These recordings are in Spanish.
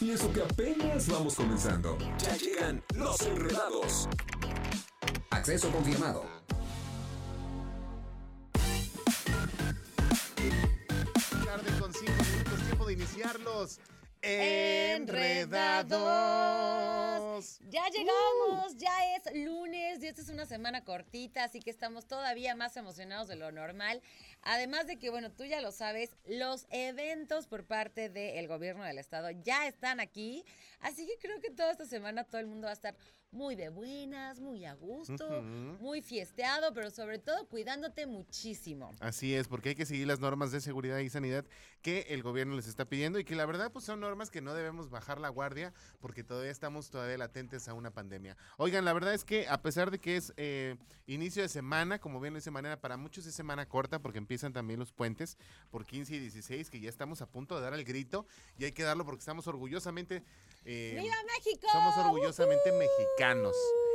Y eso que apenas vamos comenzando. Ya llegan los enredados. Acceso confirmado. Tarde con 5 minutos, tiempo de iniciarlos. Enredados. Ya llegamos, ya es lunes y esta es una semana cortita, así que estamos todavía más emocionados de lo normal. Además de que, bueno, tú ya lo sabes, los eventos por parte del gobierno del estado ya están aquí, así que creo que toda esta semana todo el mundo va a estar muy de buenas, muy a gusto, muy fiesteado, pero sobre todo cuidándote muchísimo. Así es, porque hay que seguir las normas de seguridad y sanidad que el gobierno les está pidiendo y que la verdad pues son normas que no debemos bajar la guardia porque todavía estamos todavía latentes a una pandemia. Oigan, la verdad es que a pesar de que es eh, inicio de semana, como bien lo dice Manera, para muchos es semana corta porque empiezan también los puentes por 15 y 16, que ya estamos a punto de dar el grito y hay que darlo porque estamos orgullosamente... eh, ¡Viva México! Somos orgullosamente mexicanos.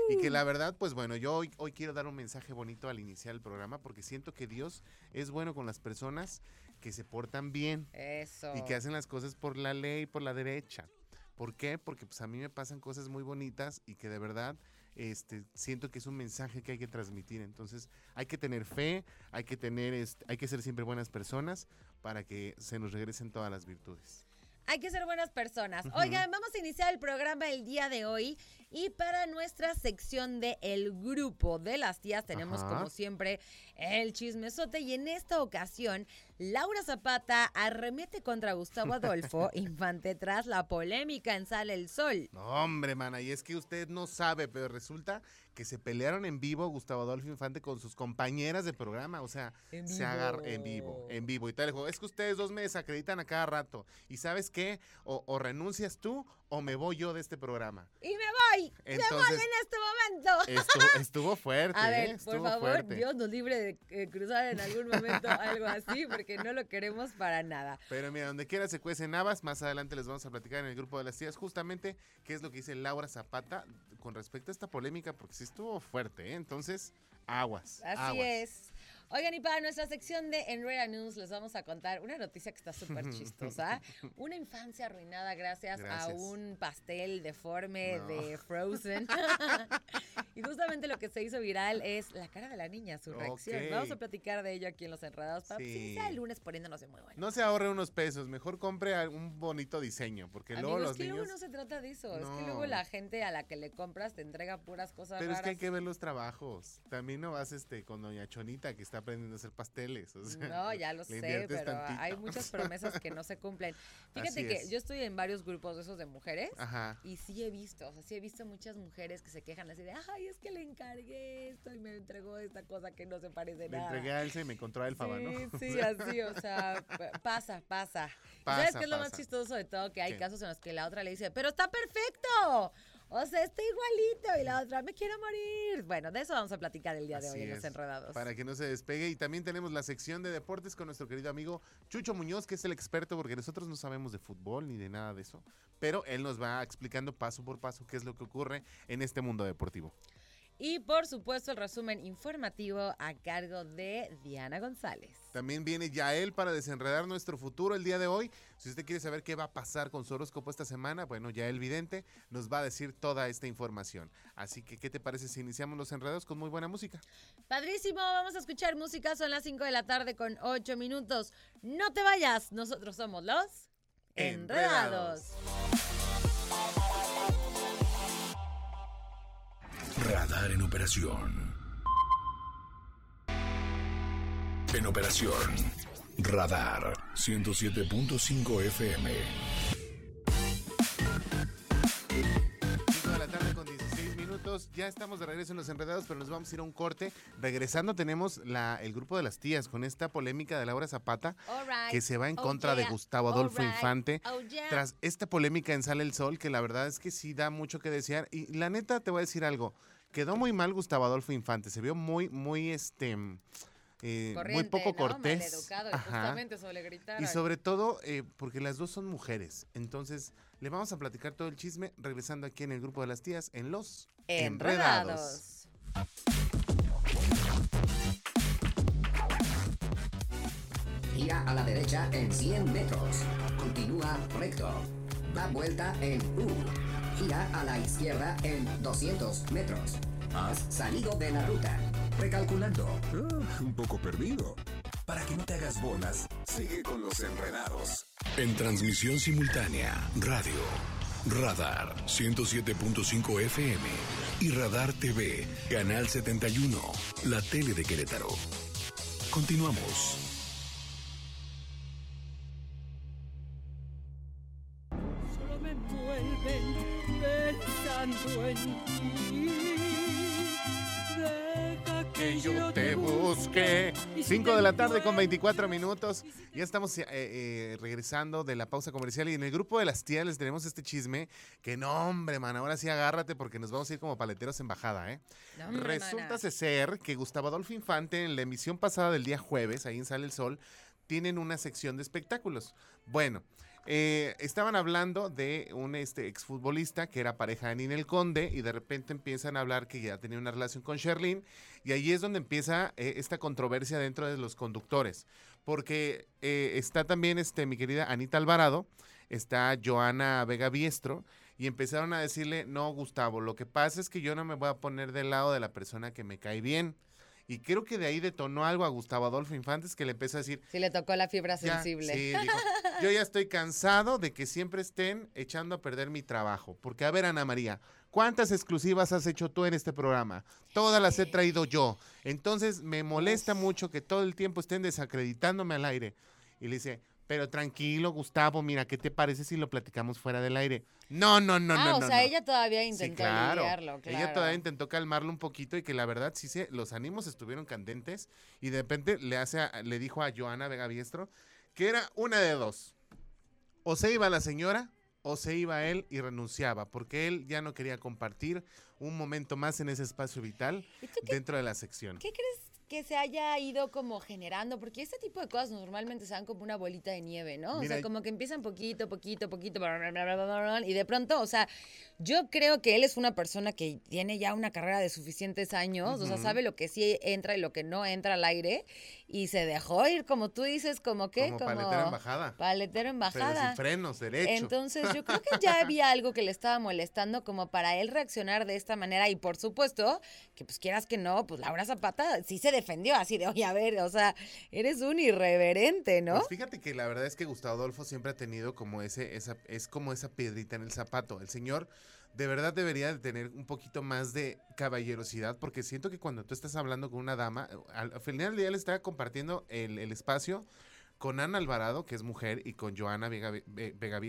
Y que la verdad, pues bueno, yo hoy, hoy quiero dar un mensaje bonito al iniciar el programa porque siento que Dios es bueno con las personas que se portan bien. Eso. Y que hacen las cosas por la ley, por la derecha. ¿Por qué? Porque pues a mí me pasan cosas muy bonitas y que de verdad este, siento que es un mensaje que hay que transmitir. Entonces hay que tener fe, hay que tener, este, hay que ser siempre buenas personas para que se nos regresen todas las virtudes. Hay que ser buenas personas. Oigan, vamos a iniciar el programa el día de hoy y para nuestra sección de El Grupo de las Tías tenemos Ajá. como siempre el chismesote y en esta ocasión Laura Zapata arremete contra Gustavo Adolfo Infante tras la polémica en Sale el Sol. No, hombre, mana, y es que usted no sabe, pero resulta que se pelearon en vivo Gustavo Adolfo Infante con sus compañeras de programa, o sea, se agarró en vivo, en vivo. Y tal, dijo, es que ustedes dos me desacreditan a cada rato. ¿Y sabes qué? O, o renuncias tú o me voy yo de este programa. Y me voy, me voy Entonces- en este momento. Estuvo, estuvo fuerte, A ¿eh? ver, Estuvo por favor, fuerte. Dios nos libre de eh, cruzar en algún momento algo así, porque no lo queremos para nada. Pero mira, donde quiera se cuecen habas, más adelante les vamos a platicar en el grupo de las tías justamente qué es lo que dice Laura Zapata con respecto a esta polémica, porque sí estuvo fuerte, ¿eh? Entonces, aguas. Así aguas. es. Oigan, y para nuestra sección de Enreda News les vamos a contar una noticia que está súper chistosa. Una infancia arruinada gracias, a un pastel deforme No. de Frozen. y justamente lo que se hizo viral es la cara de la niña, su reacción. Vamos a platicar de ello aquí en Los Enredados para Sí. que el lunes poniéndonos de muy bueno. No se ahorre unos pesos, mejor compre un bonito diseño, porque luego Amigos, los que niños... luego no se trata de eso. Es que luego la gente a la que le compras te entrega puras cosas Pero es que hay que ver los trabajos. También no vas este con doña Chonita que está aprendiendo a hacer pasteles. o sea, No, ya lo le sé, pero tantito. hay muchas promesas que no se cumplen. Fíjate Así que es. yo estoy en varios grupos de esos de mujeres Ajá. y sí he visto, o sea, sí he visto muchas mujeres que se quejan así de, ay, es que le encargué esto y me entregó esta cosa que no se parece Le nada. entregué a Elsa y me encontró a Elfaba, Sí, ¿no? sí, así, o sea, pasa, pasa. ¿Y Pasa, ¿Sabes qué es lo más chistoso de todo? Que hay ¿Qué? casos en los que la otra le dice, pero está perfecto. O sea, está igualito. Y la otra, me quiero morir. Bueno, de eso vamos a platicar el día de hoy en Los Enredados. Para que no se despegue. Y también tenemos la sección de deportes con nuestro querido amigo Chucho Muñoz, que es el experto, porque nosotros no sabemos de fútbol ni de nada de eso. Pero él nos va explicando paso por paso qué es lo que ocurre en este mundo deportivo. Y por supuesto el resumen informativo a cargo de Diana González. También viene Yael para desenredar nuestro futuro el día de hoy. Si usted quiere saber qué va a pasar con su horóscopo esta semana, bueno, Yael Vidente nos va a decir toda esta información. Así que, ¿qué te parece si iniciamos los enredos con muy buena música? Padrísimo, vamos a escuchar música, son las 5 de la tarde con 8 minutos. No te vayas, nosotros somos los Enredados. Enredados. Radar en operación. En operación. Radar 107.5 FM. 5 de la tarde con 16 minutos. ya estamos de regreso en Los Enredados, pero nos vamos a ir a un corte. Regresando tenemos la, el grupo de las tías con esta polémica de Laura Zapata que se va en Oh, contra de. Gustavo Adolfo. Infante. Oh, yeah. Tras esta polémica en Sale el Sol, que la verdad es que sí da mucho que desear. Y la neta, te voy a decir algo. Quedó muy mal Gustavo Adolfo Infante. Se vio muy, muy, este... eh, muy poco ¿no? cortés. Maleducado, y Ajá. justamente sobre gritar. Y sobre todo eh, porque las dos son mujeres. Entonces, le vamos a platicar todo el chisme regresando aquí en el grupo de las tías en Los Enredados. Enredados. Gira a la derecha en 100 metros. Continúa recto. Da vuelta en U. Gira a la izquierda en 200 metros. Has salido de la ruta. Recalculando. Ah, un poco perdido. Para que no te hagas bolas, sigue con los enredados. En transmisión simultánea, radio, Radar 107.5 FM y Radar TV, Canal 71, la tele de Querétaro. Continuamos. 5 de la tarde con 24 minutos. Ya estamos eh, eh, regresando de la pausa comercial y en el grupo de las tías les tenemos este chisme que no, hombre, man, ahora sí agárrate porque nos vamos a ir como paleteros en bajada, ¿eh? No, Resulta ser que Gustavo Adolfo Infante en la emisión pasada del día jueves, ahí en Sale el Sol, tienen una sección de espectáculos. Bueno, eh, estaban hablando de un este, exfutbolista que era pareja de Ninel Conde y de repente empiezan a hablar que ya tenía una relación con Sherlyn y ahí es donde empieza eh, esta controversia dentro de los conductores. Porque eh, está también este, mi querida Anita Alvarado, está Joana Vega Biestro, y empezaron a decirle, no, Gustavo, lo que pasa es que yo no me voy a poner del lado de la persona que me cae bien. Y creo que de ahí detonó algo a Gustavo Adolfo Infantes que le empezó a decir, Sí le tocó la fibra ya, sensible. sí, dijo, yo ya estoy cansado de que siempre estén echando a perder mi trabajo. Porque, a ver, Ana María, ¿cuántas exclusivas has hecho tú en este programa? Todas las he traído yo. Entonces, me molesta mucho que todo el tiempo estén desacreditándome al aire. Y le dice, pero tranquilo, Gustavo, mira, ¿qué te parece si lo platicamos fuera del aire? No, no, no, ah, no, o no, sea, no. ella todavía Sí, intentó claro. lidiarlo, claro. Ella todavía intentó calmarlo un poquito y que la verdad sí se, los ánimos estuvieron candentes y de repente le hace a- le dijo a Joana Vega Biestro que era una de dos. O se iba la señora o se iba él y renunciaba porque él ya no quería compartir un momento más en ese espacio vital ¿Y tú qué, dentro de la sección. qué crees que se haya ido como generando? Porque este tipo de cosas normalmente se dan como una bolita de nieve, ¿no? o sea, como que empiezan poquito, poquito, poquito, y de pronto, o sea, yo creo que él es una persona que tiene ya una carrera de suficientes años, o sea, sabe lo que sí entra y lo que no entra al aire, y se dejó ir, como tú dices, como que, Como paletero en bajada. Paletero en Pero bajada. sin frenos, derecho. Entonces, yo creo que ya había algo que le estaba molestando como para él reaccionar de esta manera. Y por supuesto, que pues quieras que no, pues Laura Zapata sí se defendió así de, oye, a ver, o sea, eres un irreverente, ¿no? Pues fíjate que la verdad es que Gustavo Adolfo siempre ha tenido como ese, esa, es como esa piedrita en el zapato. El señor de verdad debería de tener un poquito más de caballerosidad, porque siento que cuando tú estás hablando con una dama, al, al final del día le está compartiendo el, el espacio con Ana Alvarado, que es mujer, y con Joana Vega, Ve- Vega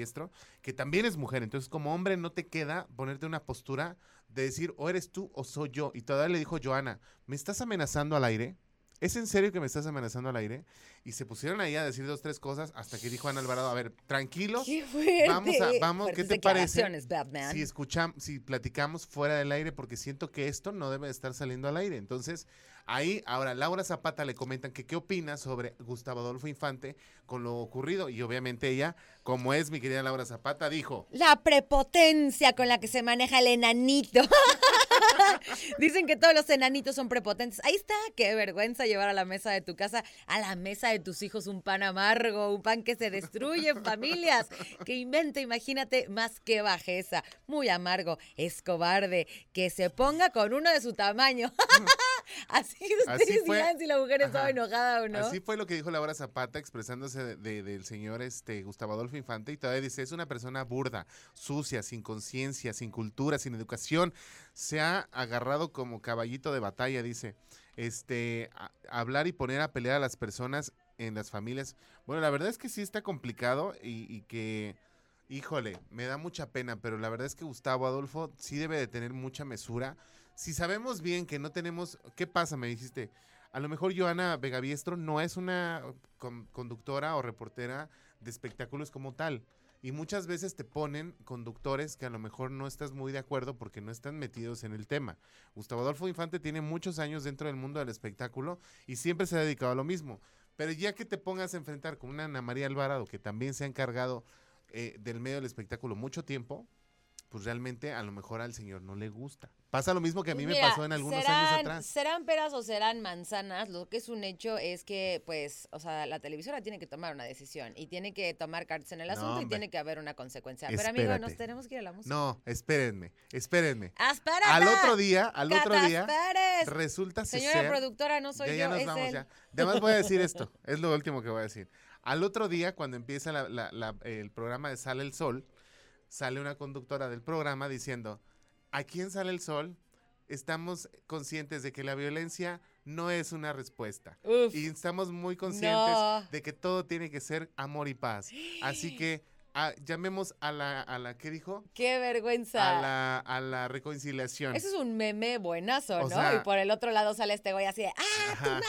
que también es mujer. Entonces, como hombre, no te queda ponerte una postura de decir, o eres tú o soy yo. Y todavía le dijo Joana, ¿me estás amenazando al aire? ¿Es en serio que me estás amenazando al aire? Y se pusieron ahí a decir dos, tres cosas hasta que dijo Ana Alvarado, a ver, tranquilos. Qué. Vamos a, vamos, ¿qué te parece? Batman. Si escuchamos, si platicamos fuera del aire, porque siento que esto no debe de estar saliendo al aire. Entonces, ahí, ahora, Laura Zapata le comentan que qué opina sobre Gustavo Adolfo Infante con lo ocurrido. Y obviamente ella, como es mi querida Laura Zapata, dijo, La prepotencia con la que se maneja el enanito. Dicen que todos los enanitos son prepotentes. Ahí está, qué vergüenza llevar a la mesa de tu casa, a la mesa de tus hijos un pan amargo, un pan que se destruye en familias. Que invente, imagínate, más que bajeza. Muy amargo, es cobarde, que se ponga con uno de su tamaño. Así Así ustedes fue. dirán si la mujer estaba Ajá. enojada o no. Así fue lo que dijo Laura Zapata expresándose de- de- del señor este, Gustavo Adolfo Infante y todavía dice, es una persona burda, sucia, sin conciencia, sin cultura, sin educación. Se ha agarrado como caballito de batalla, dice. Este, a- hablar y poner a pelear a las personas en las familias. Bueno, la verdad es que sí está complicado y, y que, híjole, me da mucha pena, pero la verdad es que Gustavo Adolfo sí debe de tener mucha mesura. Si sabemos bien que no tenemos, ¿qué pasa? Me dijiste, a lo mejor Joana Vegaviestro no es una con- conductora o reportera de espectáculos como tal. Y muchas veces te ponen conductores que a lo mejor no estás muy de acuerdo porque no están metidos en el tema. Gustavo Adolfo Infante tiene muchos años dentro del mundo del espectáculo y siempre se ha dedicado a lo mismo. Pero ya que te pongas a enfrentar con una Ana María Alvarado que también se ha encargado eh, del medio del espectáculo mucho tiempo, pues realmente a lo mejor al señor no le gusta. Pasa lo mismo que a mí me pasó en algunos serán, años atrás. Serán peras o serán manzanas, lo que es un hecho es que, pues, o sea, la televisora tiene que tomar una decisión y tiene que tomar cartas en el No, asunto y tiene que haber una consecuencia. Pero amigo, nos tenemos que ir a la música. No, espérenme, espérenme. Al otro día, al otro día, ¡Cataspárez! resulta Señora ser- productora, no soy ya, yo, ya nos es vamos él. ya. Además voy a decir esto, es lo último que voy a decir. Al otro día, cuando empieza la- la- la- el programa de Sale el Sol, sale una conductora del programa diciendo, aquí en Sale el Sol estamos conscientes de que la violencia no es una respuesta. Uf. Y estamos muy conscientes No. de que todo tiene que ser amor y paz. Así que ah, llamemos a la, a la, ¿qué dijo? ¡Qué vergüenza! A la, a la reconciliación. Eso es un meme buenazo, O ¿no? sea- y por el otro lado sale este güey así de ¡Ah, tu madre!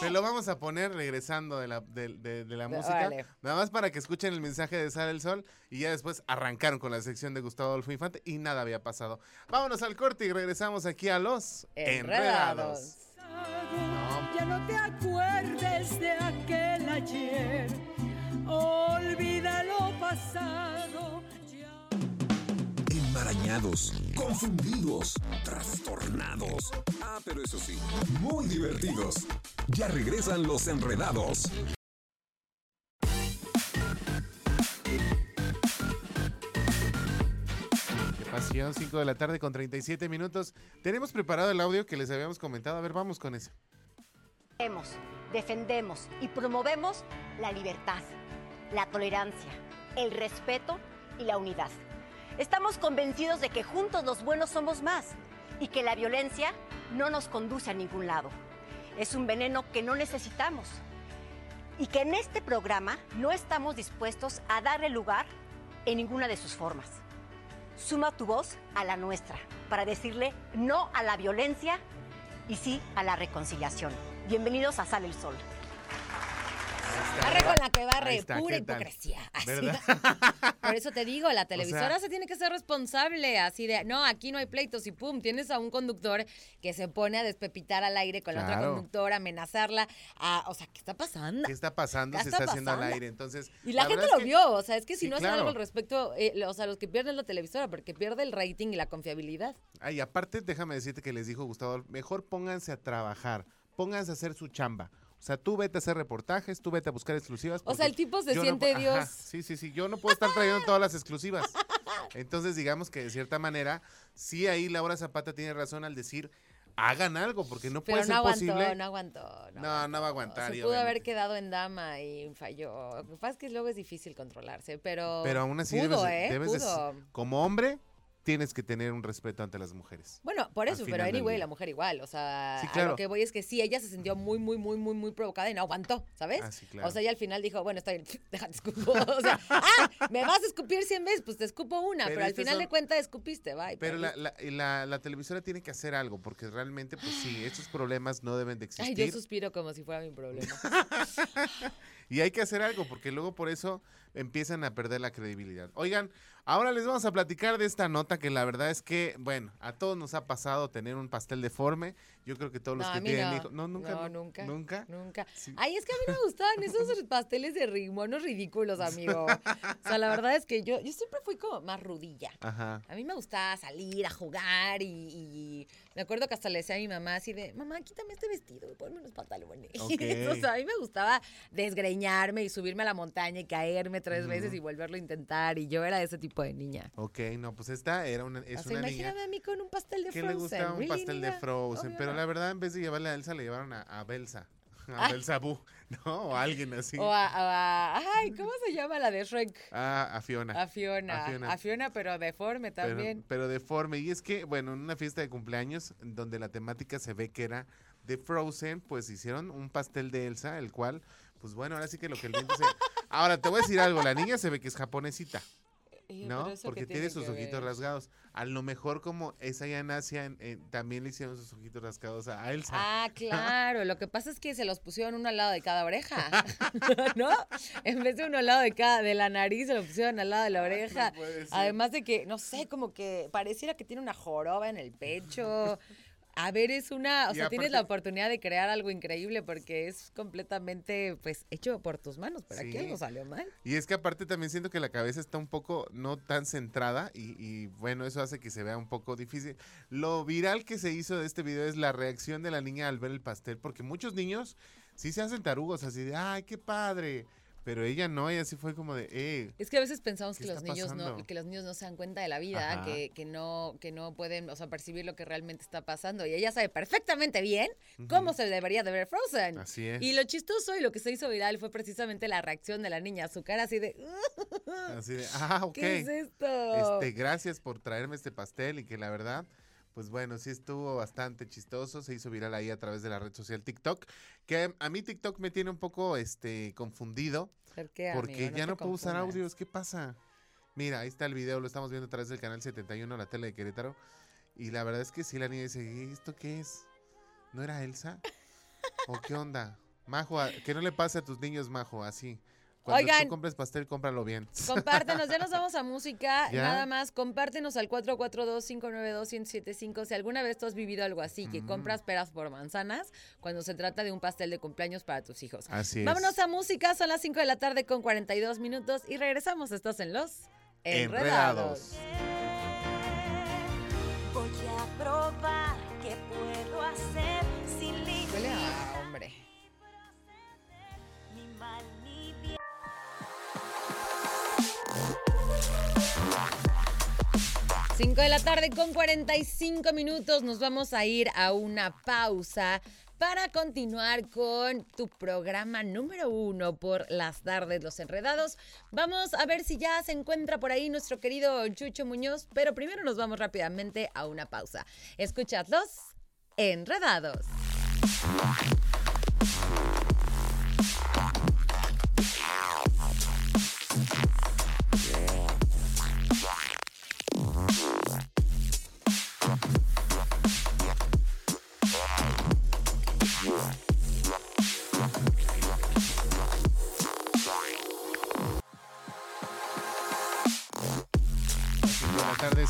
Se lo vamos a poner regresando de la, de, de- de la De- música. Nada más para que escuchen el mensaje de Sale el Sol y ya después arrancaron con la sección de Gustavo Adolfo Infante y nada había pasado. Vámonos al corte y regresamos aquí a los Enredados. Enredados. Ya no te acuerdes de aquel ayer. Olvida lo pasado. Enmarañados, confundidos, trastornados. Ah, pero eso sí, muy divertidos. Ya regresan los enredados. Qué pasión, 5 de la tarde con 37 minutos. Tenemos preparado el audio que les habíamos comentado. A ver, vamos con ese. Defendemos y promovemos la libertad, la tolerancia, el respeto y la unidad. Estamos convencidos de que juntos los buenos somos más y que la violencia no nos conduce a ningún lado. Es un veneno que no necesitamos y que en este programa no estamos dispuestos a darle lugar en ninguna de sus formas. Suma tu voz a la nuestra para decirle no a la violencia y sí a la reconciliación. Bienvenidos a Sale el Sol. Barre con la que barre, está, pura hipocresía. Así. Por eso te digo, la televisora sea- se tiene que ser responsable, así de, no, aquí no hay pleitos y pum, tienes a un conductor que se pone a despepitar al aire con la otra conductora, amenazarla, a, o sea, ¿qué está pasando? ¿Qué está pasando? ¿Qué Se está está haciendo al aire. Entonces, Y la, gente lo que- vio, o sea, es que si Sí, no hacen claro. algo al respecto, eh, o sea, los que pierden la televisora, porque pierde el rating y la confiabilidad. Ay, aparte, déjame decirte que les dijo Gustavo, mejor pónganse a trabajar, pónganse a hacer su chamba. O sea, tú vete a hacer reportajes, tú vete a buscar exclusivas. O sea, el tipo se no siente Dios. Ajá, sí, sí, sí. Yo no puedo estar trayendo todas las exclusivas. Entonces, digamos que de cierta manera, sí ahí Laura Zapata tiene razón al decir, hagan algo, porque no Pero puede no ser aguantó, posible. no aguantó. No, no va a aguantar, Se pudo haber quedado en dama y falló. Lo que pasa es que luego es difícil controlarse, pero. Pero aún así, pudo, debes, de- ¿eh? debes de- pudo. como hombre, tienes que tener un respeto ante las mujeres. Bueno, por eso, pero anyway, la mujer igual. O sea, Sí, a claro. lo que voy es que sí, ella se sintió muy, muy, muy, muy, muy provocada y no aguantó, ¿sabes? Ah, sí, claro. O sea, ella al final dijo, bueno, está bien, déjate escupo. O sea, ah, me vas a escupir 100 veces, pues te escupo una, Pero pero, al final son- de cuentas escupiste, bye. Pero la, la, la- la televisora tiene que hacer algo, porque realmente, pues sí, estos problemas no deben de Ay, existir. yo suspiro como si fuera mi problema. Y hay que hacer algo, porque luego por eso empiezan a perder la credibilidad. Oigan, ahora les vamos a platicar de esta nota que la verdad es que, bueno, a todos nos ha pasado tener un pastel deforme. Yo creo que todos los que tienen no. hijos. No, nunca. No, nunca. Nunca. Nunca. Sí. Ay, es que a mí me gustaban esos pasteles de ri- monos ridículos, amigo. O sea, la verdad es que yo, yo siempre fui como más rudilla. Ajá. A mí me gustaba salir a jugar y, y me acuerdo que hasta le decía a mi mamá así de, mamá, quítame este vestido y ponme unos pantalones. Ok. o sea, a mí me gustaba desgreñarme y subirme a la montaña y caerme tres veces y volverlo a intentar y yo era ese tipo de niña. Ok, no, pues esta era una, es o sea, una niña imagíname a mí con un pastel de que Frozen. le gustaba un ¿really, pastel de niña? Frozen, Obvio pero la verdad en vez de llevarle a Elsa le llevaron a, a Belsa. A Ay. Belsa Bu, ¿no? O a alguien así. O a, a- ay, ¿cómo se llama la de Shrek? Ah, a Fiona. A Fiona. A Fiona. Pero deforme pero, también. pero deforme. Y es que, bueno, en una fiesta de cumpleaños donde la temática se ve que era de Frozen, pues hicieron un pastel de Elsa, el cual, pues bueno, ahora sí que lo que el viento se... Ahora, te voy a decir algo, la niña se ve que es japonesita. ¿no? Porque tiene tiene sus ojitos ver. rasgados. A lo mejor como es allá en Asia, en- en- también le hicieron sus ojitos rasgados a Elsa. Ah, claro. Lo que pasa es que se los pusieron uno al lado de cada oreja. ¿No? En vez de uno al lado de cada, de la nariz, se lo pusieron al lado de la oreja. puede ser. Además de que, no sé, como que pareciera que tiene una joroba en el pecho. A ver, es una, o Y sea, tienes la oportunidad de crear algo increíble porque es completamente, pues, hecho por tus manos, pero aquí Sí. algo salió mal. Y es que aparte también siento que la cabeza está un poco no tan centrada y, y, bueno, eso hace que se vea un poco difícil. Lo viral que se hizo de este video es la reacción de la niña al ver el pastel, porque muchos niños sí se hacen tarugos, así de, ay, qué padre. Pero ella no, ella sí fue como de, eh. Es que a veces pensamos ¿Qué que los niños no, que los niños no se dan cuenta de la vida, que, que no, que no pueden, o sea, percibir lo que realmente está pasando. Y ella sabe perfectamente bien cómo se debería de ver Frozen. Así es. Y lo chistoso y lo que se hizo viral fue precisamente la reacción de la niña, su cara así de Así de, ah, ok. ¿qué es esto? Este, gracias por traerme este pastel y que la verdad, pues bueno, sí estuvo bastante chistoso, se hizo viral ahí a través de la red social TikTok, que a mí TikTok me tiene un poco este confundido ¿Por qué, porque amigo? ya no puedo usar audios, ¿qué pasa? Mira, ahí está el video, lo estamos viendo a través del canal 71, la tele de Querétaro, y la verdad es que sí la niña dice, "¿Y ¿esto qué es? ¿No era Elsa? ¿O qué onda? Majo, que no le pase a tus niños, Majo, así. Cuando Oigan. tú compres pastel, cómpralo bien. Compártenos, ya nos vamos a música. ¿Ya? Nada más, compártenos al 442-592-1075. Si alguna vez tú has vivido algo así, que Mm. compras peras por manzanas, cuando se trata de un pastel de cumpleaños para tus hijos. Así es. Vámonos a música, son las 5 de la tarde con 42 minutos y regresamos. Estás en Los Enredados. Enredados. Voy a probar qué puedo hacer sin Huele límite, a hombre. 5 de la tarde con 45 minutos. Nos vamos a ir a una pausa para continuar con tu programa número uno por las tardes, Los Enredados. Vamos a ver si ya se encuentra por ahí nuestro querido Chucho Muñoz, pero primero nos vamos rápidamente a una pausa. Escuchad Los Enredados.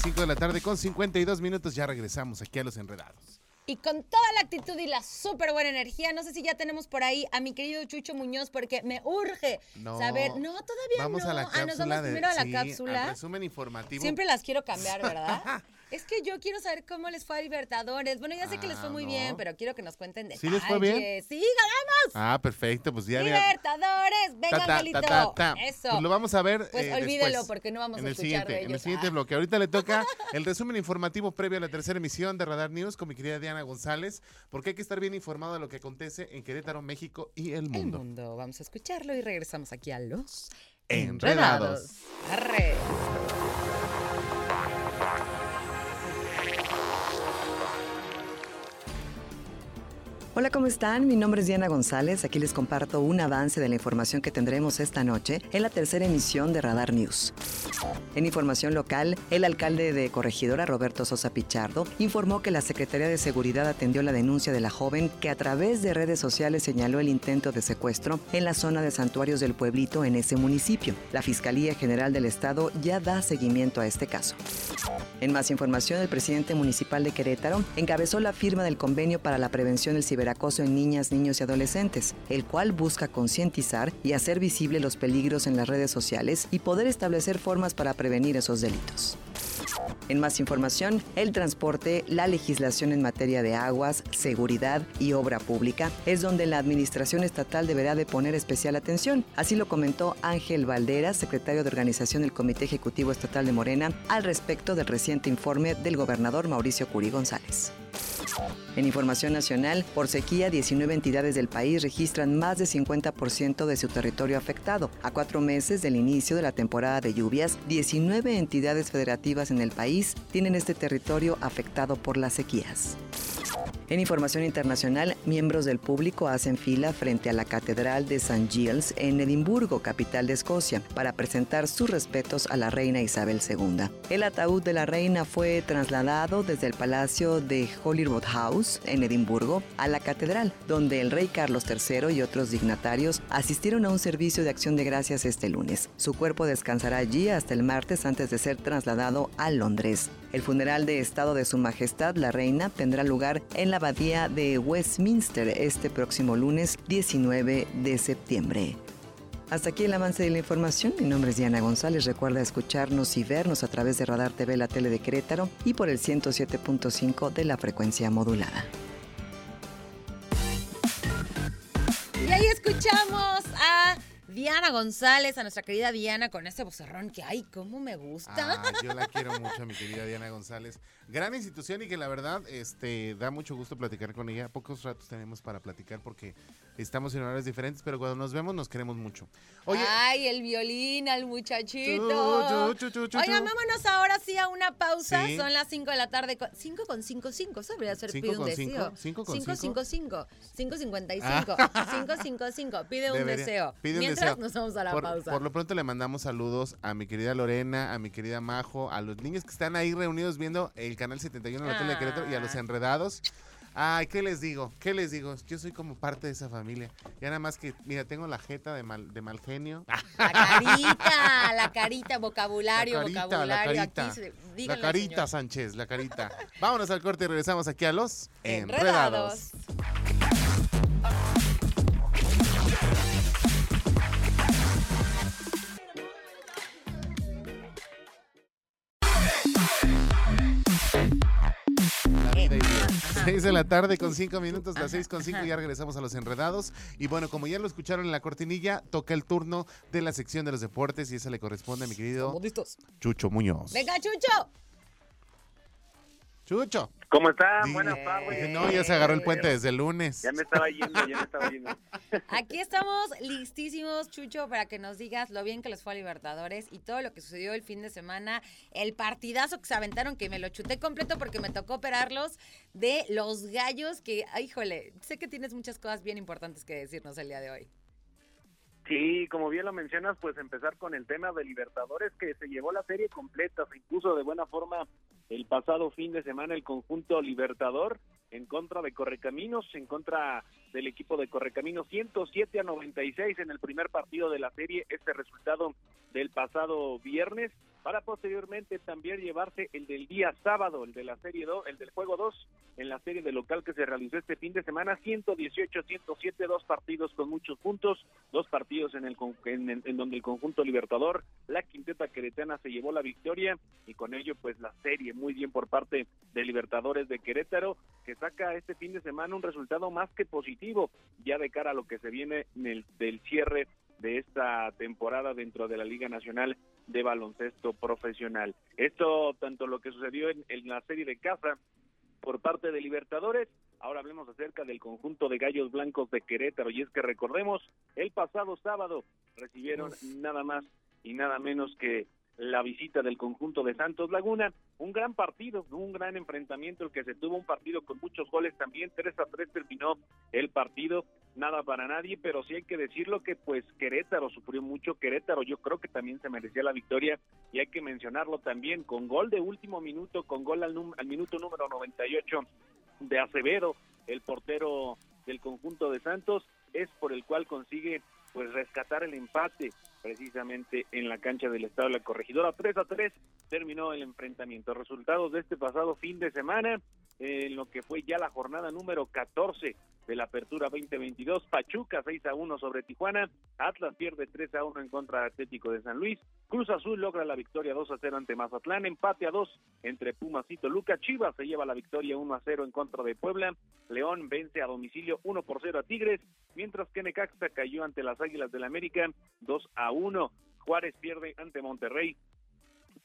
5 de la tarde con 52 minutos. Ya regresamos aquí a Los Enredados. Y con toda la actitud y la súper buena energía, no sé si ya tenemos por ahí a mi querido Chucho Muñoz, porque me urge No. saber. No, todavía Vamos no. a la ah, nos vamos de- primero a la sí, cápsula. resumen informativo. Siempre las quiero cambiar, ¿verdad? es que yo quiero saber cómo les fue a Libertadores. Bueno, ya sé que les fue Ah, muy no. bien, pero quiero que nos cuenten detalles. ¿Sí les fue bien? Sí, ganamos. Ah, perfecto. Pues ya. Libertadores, venga, Ta, ta, Angelito. ta. Eso. Pues lo vamos a ver. Pues eh, olvídelo, después, porque no vamos en a el escuchar siguiente, de En el ellos. siguiente Ah. bloque. Ahorita le toca el resumen informativo previo a la tercera emisión de Radar News con mi querida Diana González, porque hay que estar bien informado de lo que acontece en Querétaro, México y el El mundo. mundo. Vamos a escucharlo y regresamos aquí a los Enredados. Arre. Hola, ¿cómo están? Mi nombre es Diana González. Aquí les comparto un avance de la información que tendremos esta noche en la tercera emisión de Radar News. En información local, el alcalde de Corregidora, Roberto Sosa Pichardo, informó que la Secretaría de Seguridad atendió la denuncia de la joven que a través de redes sociales señaló el intento de secuestro en la zona de santuarios del pueblito en ese municipio. La Fiscalía General del Estado ya da seguimiento a este caso. En más información, el presidente municipal de Querétaro encabezó la firma del convenio para la prevención del ciberacoso en niñas, niños y adolescentes, el cual busca concientizar y hacer visible los peligros en las redes sociales y poder establecer formas para prevenir esos delitos. En más información, el transporte, la legislación en materia de aguas, seguridad y obra pública es donde la Administración Estatal deberá de poner especial atención. Así lo comentó Ángel Valderas, secretario de organización del Comité Ejecutivo Estatal de Morena, al respecto del reciente informe del gobernador Mauricio Curi González. En información nacional, por sequía, 19 entidades del país registran más de 50% de su territorio afectado. A cuatro meses del inicio de la temporada de lluvias, 19 entidades federativas en el país tienen este territorio afectado por las sequías. En información internacional, miembros del público hacen fila frente a la Catedral de St. Giles en Edimburgo, capital de Escocia, para presentar sus respetos a la reina Isabel II. El ataúd de la reina fue trasladado desde el Palacio de Holyrood House en Edimburgo a la catedral, donde el rey Carlos III y otros dignatarios asistieron a un servicio de acción de gracias este lunes. Su cuerpo descansará allí hasta el martes antes de ser trasladado a Londres. El funeral de Estado de Su Majestad, la Reina, tendrá lugar en la abadía de Westminster este próximo lunes 19 de septiembre. Hasta aquí el avance de la información. Mi nombre es Diana González. Recuerda escucharnos y vernos a través de Radar TV, la tele de Querétaro y por el 107.5 de la frecuencia modulada. Diana González, a nuestra querida Diana, con ese vocerrón que, ay, cómo me gusta. Ah, yo la quiero mucho, mi querida Diana González. Gran institución y que la verdad este, da mucho gusto platicar con ella. Pocos ratos tenemos para platicar porque estamos en horarios diferentes, pero cuando nos vemos nos queremos mucho. Oye, Ay, el violín al muchachito. Chu, chu, chu, chu, Oigan, chu. vámonos ahora sí a una pausa. Sí. Son las 5 de la tarde. 5 con 5, 5. Eso debería ser ¿Cinco pide un deseo. ¿Cinco con 5, cinco? 5, 5. 5, 55. Ah. 5, 5, 5. Pide un deseo. pide un Mientras nos vamos a la por, pausa. por lo pronto le mandamos saludos a mi querida Lorena, a mi querida Majo, a los niños que están ahí reunidos viendo el canal 71 de la tele de Querétaro y a los Ah. enredados. Ay, ¿qué les digo? ¿Qué les digo? Yo soy como parte de esa familia. Ya nada más que, mira, tengo la jeta de mal, de mal genio. La carita, la carita, vocabulario, la carita, vocabulario. la carita. Aquí, la carita, señor. Sánchez, la carita. Vámonos al corte y regresamos aquí a los Enredados. enredados. 6 de la tarde con 5 minutos, las 6 con 5 ya regresamos a los enredados. Y bueno, como ya lo escucharon en la cortinilla, toca el turno de la sección de los deportes y esa le corresponde a mi querido. Chucho Muñoz. Venga, Chucho. Chucho. ¿Cómo están? Di- Buenas tardes. Dije, no, ya se agarró el puente desde el lunes. Ya me estaba yendo, ya me estaba yendo. Aquí estamos listísimos, Chucho, para que nos digas lo bien que les fue a Libertadores y todo lo que sucedió el fin de semana, el partidazo que se aventaron, que me lo chuté completo porque me tocó operarlos, de los gallos, que, híjole, sé que tienes muchas cosas bien importantes que decirnos el día de hoy. Sí, como bien lo mencionas, pues empezar con el tema de Libertadores, que se llevó la serie completa, se impuso de buena forma el pasado fin de semana el conjunto Libertador en contra de Correcaminos, en contra del equipo de Correcaminos, 107 a 96 en el primer partido de la serie, este resultado del pasado viernes, para posteriormente también llevarse el del día sábado, el de la serie 2, el del juego 2, en la serie de local que se realizó este fin de semana, 118-107, dos partidos con muchos puntos, dos partidos en, el, en- en donde el conjunto Libertador, la quinteta queretana se llevó la victoria y con ello pues la serie muy bien por parte de Libertadores de Querétaro, que saca este fin de semana un resultado más que positivo, ya de cara a lo que se viene en el, del cierre de esta temporada dentro de la Liga Nacional de Baloncesto Profesional. Esto, tanto lo que sucedió en, en la serie de casa por parte de Libertadores, ahora hablemos acerca del conjunto de Gallos Blancos de Querétaro, y es que recordemos, el pasado sábado recibieron nada más y nada menos que la visita del conjunto de Santos Laguna, un gran partido, un gran enfrentamiento el que se tuvo, un partido con muchos goles también, 3 a 3 terminó el partido, nada para nadie, pero sí hay que decirlo que pues Querétaro sufrió mucho, Querétaro yo creo que también se merecía la victoria y hay que mencionarlo también con gol de último minuto, con gol al, al minuto número 98 de Acevedo, el portero del conjunto de Santos, es por el cual consigue pues rescatar el empate precisamente en la cancha del Estado la Corregidora. 3 a 3 terminó el enfrentamiento. Resultados de este pasado fin de semana, en lo que fue ya la jornada número 14 de la Apertura 2022. Pachuca 6 a 1 sobre Tijuana. Atlas pierde 3 a 1 en contra de Atlético de San Luis. Cruz Azul logra la victoria 2 a 0 ante Mazatlán. Empate a 2 entre Pumas y Toluca. Chivas se lleva la victoria 1 a 0 en contra de Puebla. León vence a domicilio 1 por 0 a Tigres. Mientras que Necaxa cayó ante las Águilas del América 2 a 1. Juárez pierde ante Monterrey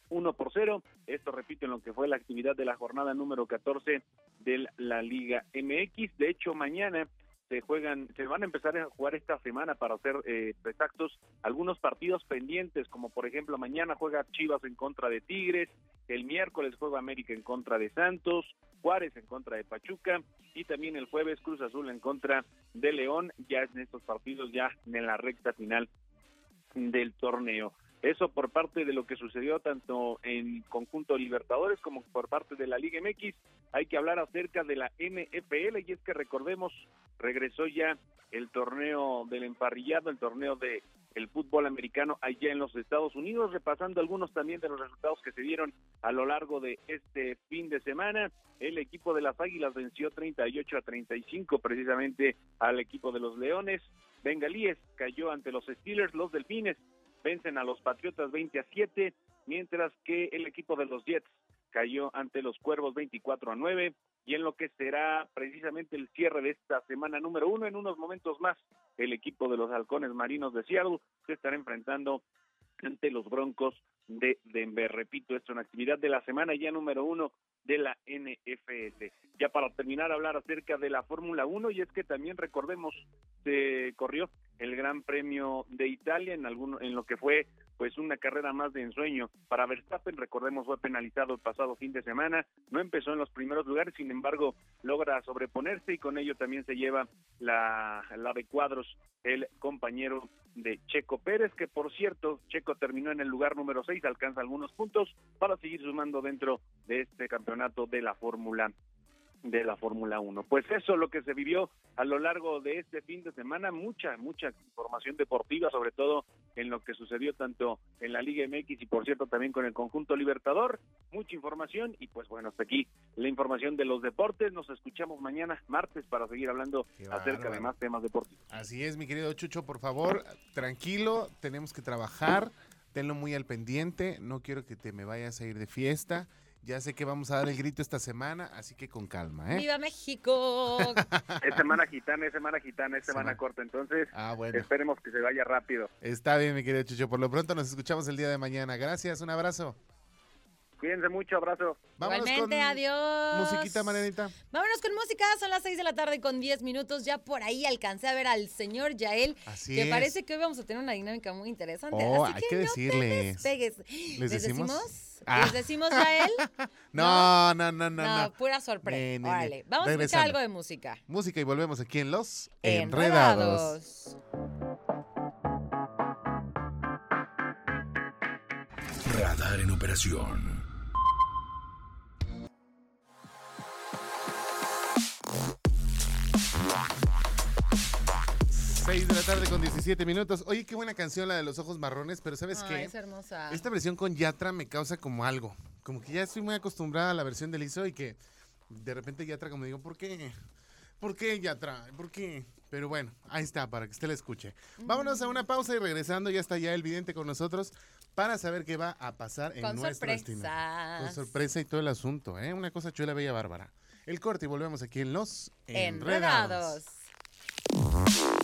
1 por 0. Esto repito en lo que fue la actividad de la jornada número 14 de la Liga MX. De hecho, mañana se juegan, se van a empezar a jugar esta semana para hacer eh, exactos algunos partidos pendientes, como por ejemplo mañana juega Chivas en contra de Tigres, el miércoles juega América en contra de Santos, Juárez en contra de Pachuca y también el jueves Cruz Azul en contra de León, ya en estos partidos ya en la recta final del torneo. Eso por parte de lo que sucedió tanto en conjunto Libertadores como por parte de la Liga MX. Hay que hablar acerca de la NFL y es que recordemos, regresó ya el torneo del emparrillado, el torneo de el fútbol americano allá en los Estados Unidos, repasando algunos también de los resultados que se dieron a lo largo de este fin de semana. El equipo de las Águilas venció 38 a 35 precisamente al equipo de los Leones. Bengalíes cayó ante los Steelers, los Delfines vencen a los Patriotas 20 a 7, mientras que el equipo de los Jets cayó ante los Cuervos 24 a 9 y en lo que será precisamente el cierre de esta semana número uno, en unos momentos más, el equipo de los Halcones Marinos de Seattle se estará enfrentando ante los Broncos de Denver. Repito, esto es una actividad de la semana ya número uno de la NFL. Ya para terminar, hablar acerca de la Fórmula 1, y es que también recordemos, se corrió el Gran Premio de Italia en, alguno, en lo que fue pues una carrera más de ensueño. Para Verstappen, recordemos fue penalizado el pasado fin de semana, no empezó en los primeros lugares, sin embargo logra sobreponerse y con ello también se lleva la, la de cuadros el compañero de Checo Pérez, que por cierto, Checo terminó en el lugar número 6, alcanza algunos puntos para seguir sumando dentro de este campeonato de la Fórmula de la Fórmula 1. Pues eso es lo que se vivió a lo largo de este fin de semana, mucha, mucha información deportiva, sobre todo en lo que sucedió tanto en la Liga MX y por cierto también con el conjunto Libertador, mucha información y pues bueno, hasta aquí la información de los deportes, nos escuchamos mañana martes para seguir hablando acerca de más temas deportivos. Así es, mi querido Chucho, por favor, tranquilo, tenemos que trabajar, tenlo muy al pendiente, no quiero que te me vayas a ir de fiesta. Ya sé que vamos a dar el grito esta semana, así que con calma, ¿eh? ¡Viva México! es semana gitana, es semana gitana, es semana, corta, entonces ah, bueno. esperemos que se vaya rápido. Está bien, mi querido Chucho. Por lo pronto nos escuchamos el día de mañana. Gracias, un abrazo. Cuídense mucho, abrazo. Vámonos Igualmente, con adiós. Musiquita, Marianita. Vámonos con música, son las 6 de la tarde con 10 minutos. Ya por ahí alcancé a ver al señor Yael. Así que parece que hoy vamos a tener una dinámica muy interesante. Oh, Así hay que, que no decirles. te despegues. ¿Les decimos? ¿Les ¿Les decimos Yael? no, no, no, no, No, no. pura sorpresa. Ne, ne, ne. Órale, vamos a escuchar algo de música. Música y volvemos aquí en Los Enredados. Enredados. Radar en operación. Seis de la tarde con 17 minutos. Oye, qué buena canción la de los ojos marrones, pero ¿sabes Ay, qué? es hermosa. Esta versión con Yatra me causa como algo. Como que ya estoy muy acostumbrada a la versión de Lizo y que de repente Yatra como digo, ¿por qué? ¿Por qué Yatra? ¿Por qué? Pero bueno, ahí está, para que usted la escuche. Vámonos a una pausa y regresando ya está ya el vidente con nosotros para saber qué va a pasar en Con nuestro destino. sorpresas. Con sorpresa y todo el asunto, ¿eh? Una cosa chula, bella, bárbara. El corte y volvemos aquí en Los Enredados. Enredados.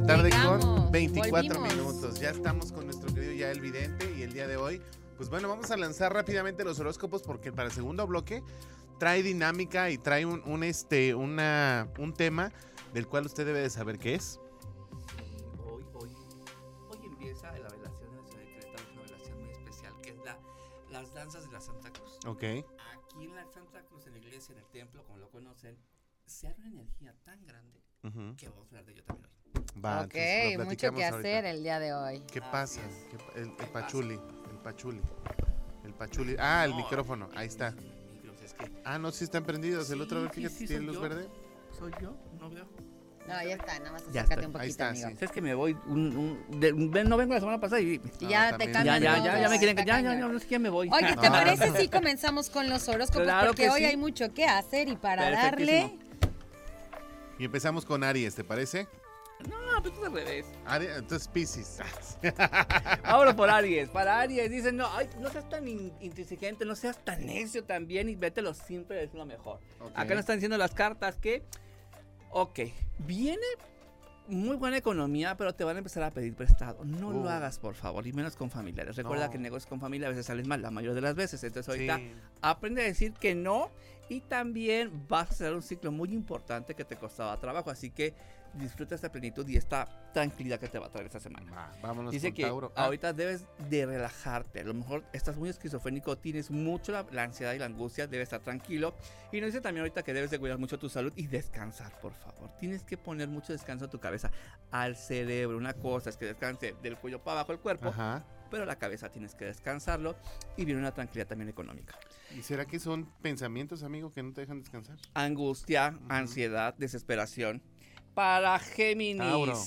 La tarde Llegamos, con 24 volvimos. minutos. Ya estamos con nuestro querido Yael Vidente y el día de hoy, pues bueno, vamos a lanzar rápidamente los horóscopos porque para el segundo bloque trae dinámica y trae un, un, este, una, un tema del cual usted debe de saber qué es. Ok. Aquí en la Santa Cruz, en la iglesia, en el templo, como lo conocen, se abre una energía tan grande Ujú. que vamos a hablar de ello también hoy. Va, ok, mucho que ahorita. hacer el día de hoy. ¿Qué pasa? ¿Qué pa- el, el ¿Qué pasa? pachuli, el pachuli. El pachuli. Ah, el No, micrófono, ahí está. el micro, es que Ah, no, sí están prendidos. El otro, a ver, Sí, fíjate, sí, tiene luz yo. verde. soy yo, no veo. No, ya está, nada más acércate un poquito, Ahí está, amigo. sí. Es que me voy, un, un- de- ven- no vengo la semana pasada y Y No, ya te cambian ya, ya, ya, ya me quieren, ya, ya, ya, no sé qué me voy. Oye, ¿te No. parece si comenzamos con los horóscopos? Claro Porque que hoy sí. hay mucho que hacer y para darle... Y empezamos con Aries, ¿te parece? No, pues es al revés. Aries, entonces Pisces. Ahora por Aries. Para Aries dicen, no, ay, no seas tan in- intransigente, no seas tan necio también y vete lo simple, es lo mejor. Acá nos están diciendo las cartas que, ok, viene muy buena economía, pero te van a empezar a pedir prestado. No lo Uh. hagas, por favor, y menos con familiares. Recuerda No. que negocios con familia a veces salen mal, la mayoría de las veces. Entonces ahorita Sí. aprende a decir que no y también vas a hacer un ciclo muy importante que te costaba trabajo. Así que disfruta esta plenitud y esta tranquilidad que te va a traer esta semana. Va, vámonos Dice que Tauro. Ah, ahorita debes de relajarte. A lo mejor estás muy esquizofrénico, tienes mucho la, la ansiedad y la angustia, debes estar tranquilo. Y nos dice también ahorita que debes de cuidar mucho tu salud y descansar, por favor. Tienes que poner mucho descanso a tu cabeza, al cerebro. Una cosa es que descanse del cuello para abajo el cuerpo, Ajá. pero la cabeza tienes que descansarlo y viene una tranquilidad también económica. ¿Y será que son pensamientos, amigo, que no te dejan descansar? Angustia, ansiedad, desesperación. Para Géminis. Tauro.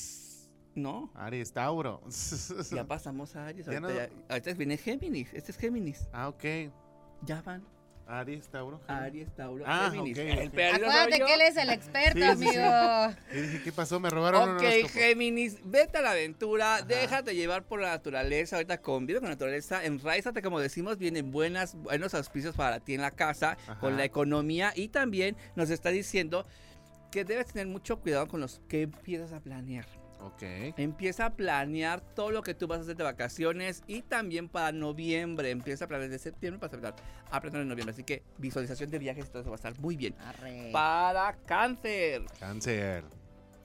¿No? Aries, Tauro. Ya pasamos a Aries. Ya Ahorita, no- ya- ahorita viene Géminis. Este es Géminis. Ah, ok. Ya van. Aries, Tauro. Aries, Tauro, Ah, Géminis. ok, El ok. perdido Acuérdate yo. que él es el experto, Sí, sí, sí. amigo. Y dije, ¿qué pasó? Me robaron un Ok. Géminis, vete a la aventura, déjate llevar por la naturaleza, ahorita convive con la naturaleza, enraízate, como decimos, vienen buenas, buenos auspicios para ti en la casa, Ajá. con la economía, y también nos está diciendo que debes tener mucho cuidado con los que empiezas a planear. Ok. Empieza a planear todo lo que tú vas a hacer de vacaciones y también para noviembre. Empieza a planear de septiembre para planear, a planear en noviembre. Así que visualización de viajes y todo eso va a estar muy bien. Arre. Para cáncer. Cáncer.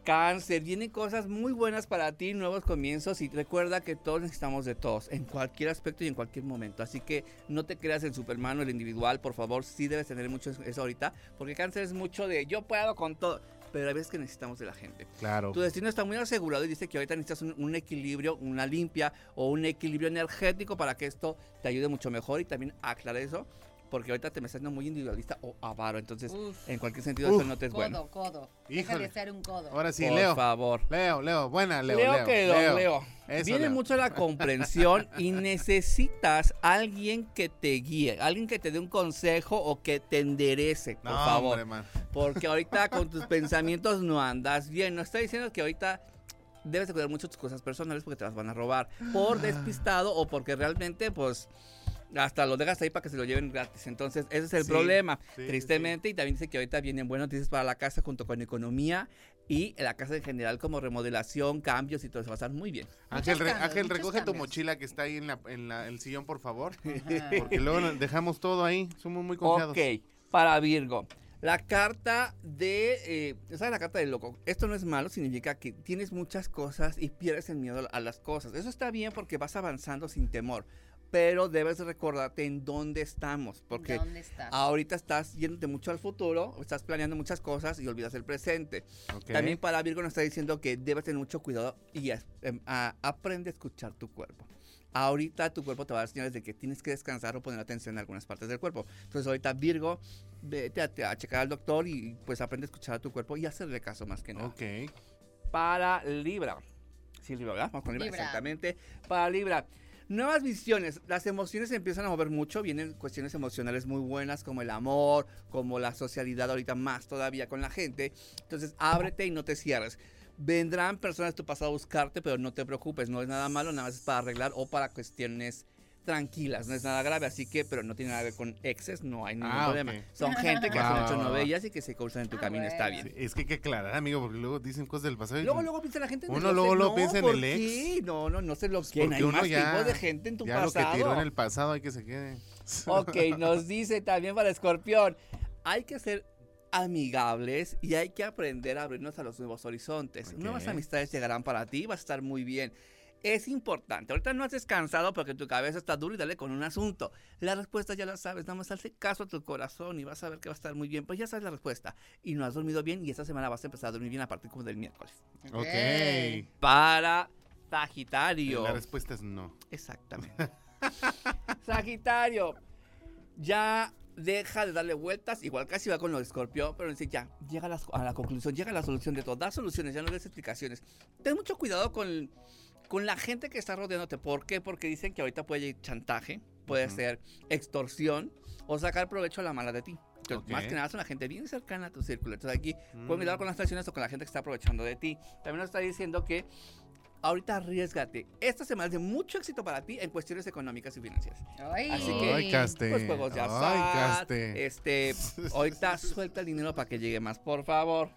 Cáncer, vienen cosas muy buenas para ti, nuevos comienzos y recuerda que todos necesitamos de todos, en cualquier aspecto y en cualquier momento. Así que no te creas el Superman o el individual, por favor, sí debes tener mucho eso ahorita, porque cáncer es mucho de yo puedo con todo, pero hay veces que necesitamos de la gente. Claro. Tu destino está muy asegurado y dice que ahorita necesitas un, un equilibrio, una limpia o un equilibrio energético para que esto te ayude mucho mejor y también aclarar eso, porque ahorita te me estás yendo muy individualista o avaro, entonces Uf. en cualquier sentido Uf. esto no te es Codo, bueno. codo. Deja Híjole. de ser un codo. Ahora sí, Por Leo. favor. Leo, Leo. Buena, Leo. Leo, Leo, que leo. Eso, Viene Leo. mucho la comprensión y necesitas alguien que te guíe, alguien que te dé un consejo o que te enderece, por No, favor. hombre, man. Porque ahorita con tus pensamientos no andas bien. No estoy diciendo que ahorita debes de cuidar mucho tus cosas personales porque te las van a robar por despistado o porque realmente pues hasta lo dejas ahí para que se lo lleven gratis. Entonces, ese es el Sí, problema, sí, sí, tristemente. Y también dice que ahorita vienen buenas noticias para la casa junto con economía y la casa en general como remodelación, cambios y todo eso va a estar muy bien. Ángel, re- Ángel recoge tu cambios. mochila que está ahí en, la, en la- el sillón, por favor. Ajá. Porque luego dejamos todo ahí. Somos muy confiados. Ok, para Virgo. La carta de. Eh, ¿Sabes la carta del loco? Esto no es malo, significa que tienes muchas cosas y pierdes el miedo a las cosas. Eso está bien porque vas avanzando sin temor. Pero debes recordarte en dónde estamos. Porque ¿Dónde estás? ahorita estás yéndote mucho al futuro, estás planeando muchas cosas y olvidas el presente. Ok. También para Virgo nos está diciendo que debes tener mucho cuidado y em, a- aprende a escuchar tu cuerpo. Ahorita tu cuerpo te va a dar señales de que tienes que descansar o poner atención en algunas partes del cuerpo. Entonces ahorita Virgo, vete a, a checar al doctor y pues aprende a escuchar a tu cuerpo y hacerle caso más que nada. Ok. Para Libra. Sí, Libra, ¿verdad? Vamos con Libra, Libra. exactamente. Para Libra. Nuevas visiones, las emociones se empiezan a mover mucho, vienen cuestiones emocionales muy buenas como el amor, como la socialidad ahorita más todavía con la gente. Entonces ábrete y no te cierres. Vendrán personas de tu pasado a buscarte, pero no te preocupes, no es nada malo, nada más es para arreglar o para cuestiones tranquilas, no es nada grave, así que, pero no tiene nada que ver con exes, no hay ningún Ah, problema. Son gente que Va, hace va, mucho va, no va. veías y que se cruzan en tu Ah, camino, está bien. Sí, es que hay que aclarar, amigo, porque luego dicen cosas del pasado. y- Luego, luego piensa la gente en Uno el luego, luego No, piensa en ¿por el ex. No, no, no se lo quieren. Porque Hay uno más ya, tipos de gente en tu ya lo pasado. que tiró en el pasado hay que se quede. Ok, nos dice también para Escorpión. Hay que ser amigables y hay que aprender a abrirnos a los nuevos horizontes. Nuevas amistades llegarán para ti, vas a estar muy bien. Es importante. Ahorita no has descansado porque tu cabeza está dura y dale con un asunto. La respuesta ya la sabes, nada más hazle caso a tu corazón y vas a ver que va a estar muy bien. Pues ya sabes la respuesta. Y no has dormido bien y esta semana vas a empezar a dormir bien a partir como del miércoles. Ok. Para Sagitario. La respuesta es no. Exactamente. Sagitario, ya deja de darle vueltas, igual casi va con lo de Escorpio, pero dice ya, llega a la, a la conclusión, llega a la solución de todo, da soluciones, ya no des explicaciones. Ten mucho cuidado con, con la gente que está rodeándote. ¿Por qué? Porque dicen que ahorita puede ir chantaje, puede ser extorsión o sacar provecho a la mala de ti. Entonces. Más que nada son la gente bien cercana a tu círculo. Entonces aquí, Mm. puedes mirar con las traiciones o con la gente que está aprovechando de ti. También nos está diciendo que ahorita arriesgate. Esta semana es de mucho éxito para ti en cuestiones económicas y financieras. Ay. Así que- Ay, caste. Pues juegos de Ay, azar. caste. Este, ahorita suelta el dinero para que llegue más, por favor.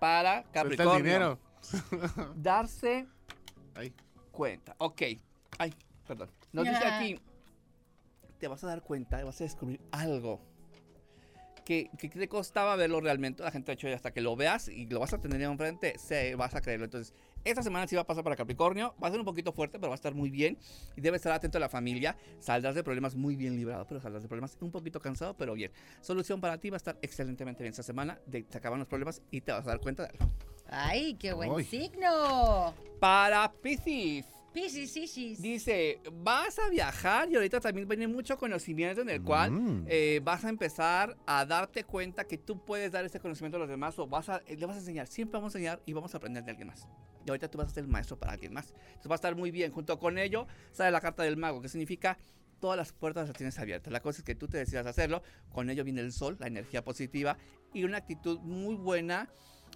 Para Suelta Capricornio. el dinero. Darse Ay. cuenta. Ok. Ay, perdón. Nos dice aquí, te vas a dar cuenta, vas a descubrir algo que, que te costaba verlo realmente. La gente ha hecho hasta que lo veas y lo vas a tener enfrente, se vas a creerlo. Entonces, esta semana sí va a pasar para Capricornio. Va a ser un poquito fuerte, pero va a estar muy bien. Y debe estar atento a la familia. Saldrás de problemas muy bien librado, pero saldrás de problemas un poquito cansado, pero bien. Solución para ti va a estar excelentemente bien esta semana. De, te acaban los problemas y te vas a dar cuenta de algo. Ay, qué buen Uy. signo. Para Piscis. Piscis, Piscis. Dice, vas a viajar y ahorita también viene mucho conocimiento en el cual Mm. eh, vas a empezar a darte cuenta que tú puedes dar ese conocimiento a los demás o vas a, eh, le vas a enseñar. Siempre vamos a enseñar y vamos a aprender de alguien más. Y ahorita tú vas a ser el maestro para alguien más. Entonces va a estar muy bien. Junto con ello sale la carta del mago, que significa todas las puertas las tienes abiertas. La cosa es que tú te decidas hacerlo. Con ello viene el sol, la energía positiva y una actitud muy buena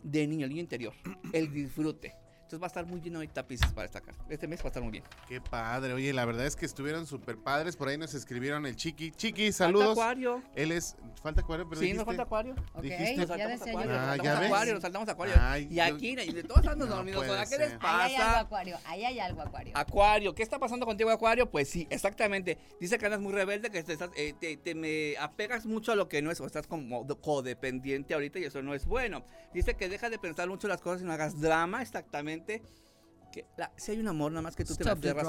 de niño, el niño interior. El disfrute. Entonces va a estar muy bien ahorita Pisces para esta carta. Este mes va a estar muy bien. Qué padre. Oye, la verdad es que estuvieron súper padres. Por ahí nos escribieron el Chiqui. Chiqui, Falta saludos. Acuario. Él es. Falta acuario, pero Sí, dijiste- nos falta Acuario. Ok, Dijiste- Nos ya saltamos decía Acuario, yo. nos Ah, saltamos ¿ya ves? Acuario, nos saltamos Acuario. Ay, y yo- aquí, y de todos andan No dormidos. puede ¿ahora ¿Qué ser. les Ahí hay algo, pasa? Acuario. Ahí hay algo, Acuario. Acuario, ¿qué está pasando contigo, Acuario? Pues sí, exactamente. Dice que andas muy rebelde, que te, estás, eh, te, te me apegas mucho a lo que no es, o estás como codependiente ahorita y eso no es bueno. Dice que deja de pensar mucho las cosas y no hagas drama, exactamente. Que la- si hay un amor, nada más que tú te Stop the aferras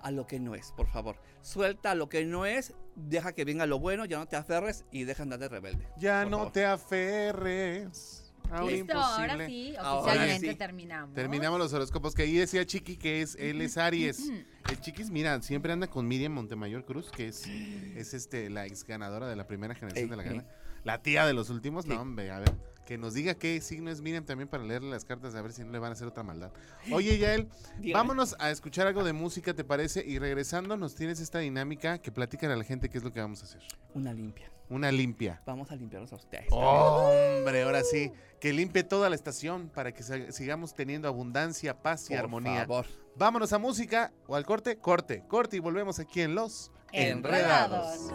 a lo que no es, por favor. Suelta lo que no es, deja que venga lo bueno, ya no te aferres y deja andar de rebelde. Ya no favor. te aferres. Listo, ahora sí, Ahora oficialmente sí. terminamos. Terminamos los horóscopos que ahí decía Chiqui que es él es Aries. El Chiquis, mira, siempre anda con Miriam Montemayor Cruz, que es, es este la ex ganadora de la primera generación Ey, de la ey. gana. La tía de los últimos, Sí. no, hombre, a ver, que nos diga qué signo es Miriam también para leerle las cartas, a ver si no le van a hacer otra maldad. Oye, Yael, vámonos a escuchar algo de música, ¿te parece? Y regresando nos tienes esta dinámica que platican a la gente qué es lo que vamos a hacer. Una limpia. Una limpia. Vamos a limpiarnos a ustedes. Hombre, ahora sí, que limpie toda la estación para que sigamos teniendo abundancia, paz y Por armonía. favor. Vámonos a música o al corte, corte, corte y volvemos aquí en Los Enredados.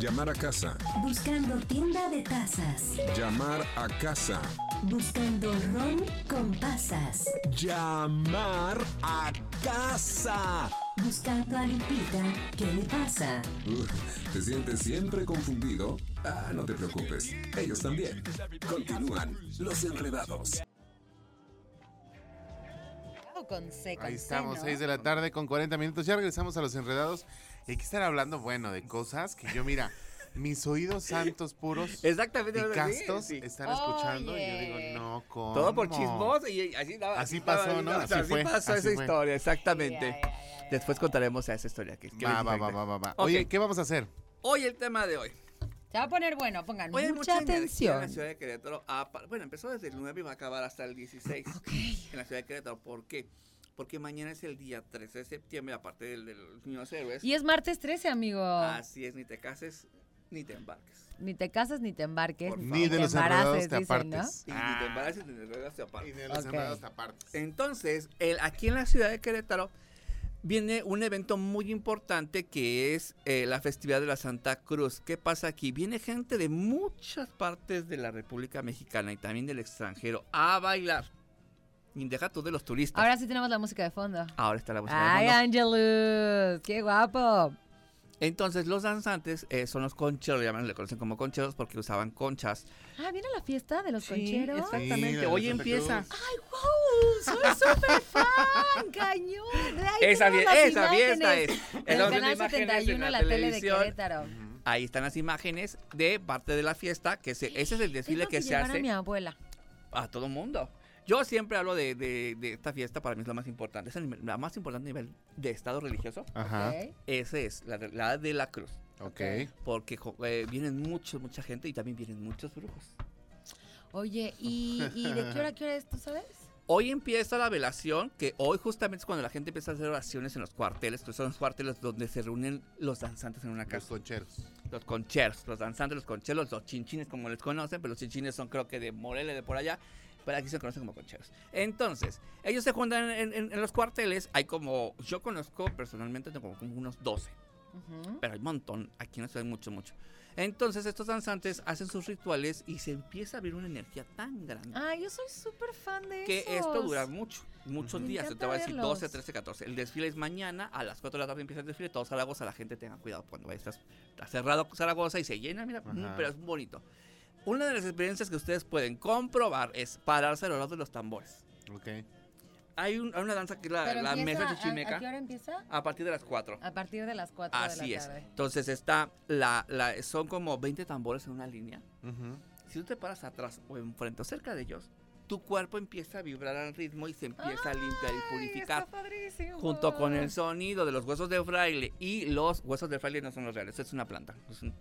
Llamar a casa. Buscando tienda de tazas. Llamar a casa. Buscando ron con pasas. Llamar a casa. Buscando a Lupita. ¿Qué le pasa? Uh, ¿Te sientes siempre confundido? Ah, no te preocupes. Ellos también. Continúan los enredados. Con C, con Ahí C, estamos, ¿no? 6 de la tarde con 40 minutos. Ya regresamos a Los Enredados. Y hay que estar hablando, bueno, de cosas que yo, mira, mis oídos santos puros Exactamente. y castos sí. están escuchando. Y yo Oye. digo, no, ¿cómo? Todo por chismoso y así, daba- Así pasó, ¿no? Así Así, fue, pasó así esa fue. historia, exactamente. Ya, ya, ya. Después contaremos esa historia. Que, que Va, va, va, va, va, va. Ok. Oye, ¿qué vamos a hacer? Hoy el tema de hoy. Se va a poner bueno, pongan Hoy hay mucha energía En atención. la ciudad de Querétaro. a bueno, empezó desde el 9 y va a acabar hasta el 16 en la ciudad de Querétaro. ¿Por qué? Porque mañana es el día 13 de septiembre, aparte del, de los niños héroes. Y es martes 13, amigo. Así es, ni te cases ni te embarques. Ni te casas, ni te embarques, Por ni de los embaraces, te dicen, ¿no? apartes. Y ni te embaraces ni te enredas te apartes. Y de los Ok. enredados te apartes. Entonces, el- aquí en la ciudad de Querétaro viene un evento muy importante que es eh, la festividad de la Santa Cruz. ¿Qué pasa aquí? Viene gente de muchas partes de la República Mexicana y también del extranjero a bailar. Tú de los turistas. Ahora sí tenemos la música de fondo. Ahora está la música de Ay, fondo. Angelus, qué guapo. Entonces, los danzantes eh, son los concheros, llaman, le conocen como concheros porque usaban conchas. Ah, ¿viene la fiesta de los Sí, concheros? exactamente. Sí, de Hoy empieza. Cruz. ¡Ay, wow! ¡Soy súper fan! ¡Cañón! De ahí Esa, esa fiesta imágenes. es. Viendo canal imágenes 71 en la, la tele de televisión. Querétaro. Ahí están las imágenes de parte de la fiesta, que se, ese es el desfile Tengo que, que se hace a mi abuela. a todo mundo. Yo siempre hablo de, de- de esta fiesta, para mí es la más importante. Es el nivel- la más importante a nivel de estado religioso. Ajá. ¿ok? Ese es, la, de- la de la cruz. Ok. Porque eh, vienen mucho, mucha gente y también vienen muchos brujos. Oye, ¿y, ¿y de qué hora a qué hora es, tú sabes? Hoy empieza la velación, que hoy justamente es cuando la gente empieza a hacer oraciones en los cuarteles, que son los cuarteles donde se reúnen los danzantes en una Los casa. concheros. Los concheros, los danzantes, los concheros, los chinchines como les conocen, pero los chinchines son creo que de Morelia, de por allá, pero aquí se conocen como concheros. Entonces, ellos se juntan en, en- en los cuarteles, hay como, yo conozco personalmente tengo como unos 12. pero hay un montón. Aquí la ciudad hay mucho, mucho. Entonces estos danzantes hacen sus rituales y se empieza a abrir una energía tan grande Ah, yo soy súper fan de que esos. esto dura mucho, muchos Me días. Te voy a decir verlos. 12, 13, 14. El desfile es mañana, a las 4 de la tarde empieza el desfile, todo Zaragoza, la gente tenga cuidado cuando vayas. Está, cerrado Zaragoza y se llena, mira, Ajá. pero es bonito. Una de las experiencias que ustedes pueden comprobar es pararse a los lados de los tambores. Ok. Hay, un- hay una danza que es la, la empieza, mesa ¿a- chichimeca ¿A qué hora empieza? a partir de las 4. A partir de las 4 de Así la es. tarde. Entonces está la, la- son como 20 tambores en una línea. Ujú. Si tú te paras atrás o enfrente o cerca de ellos, tu cuerpo empieza a vibrar al ritmo y se empieza a limpiar y purificar. Está padrísimo. Junto con el sonido de los huesos de fraile y los huesos de fraile no son los reales, es una planta. es un-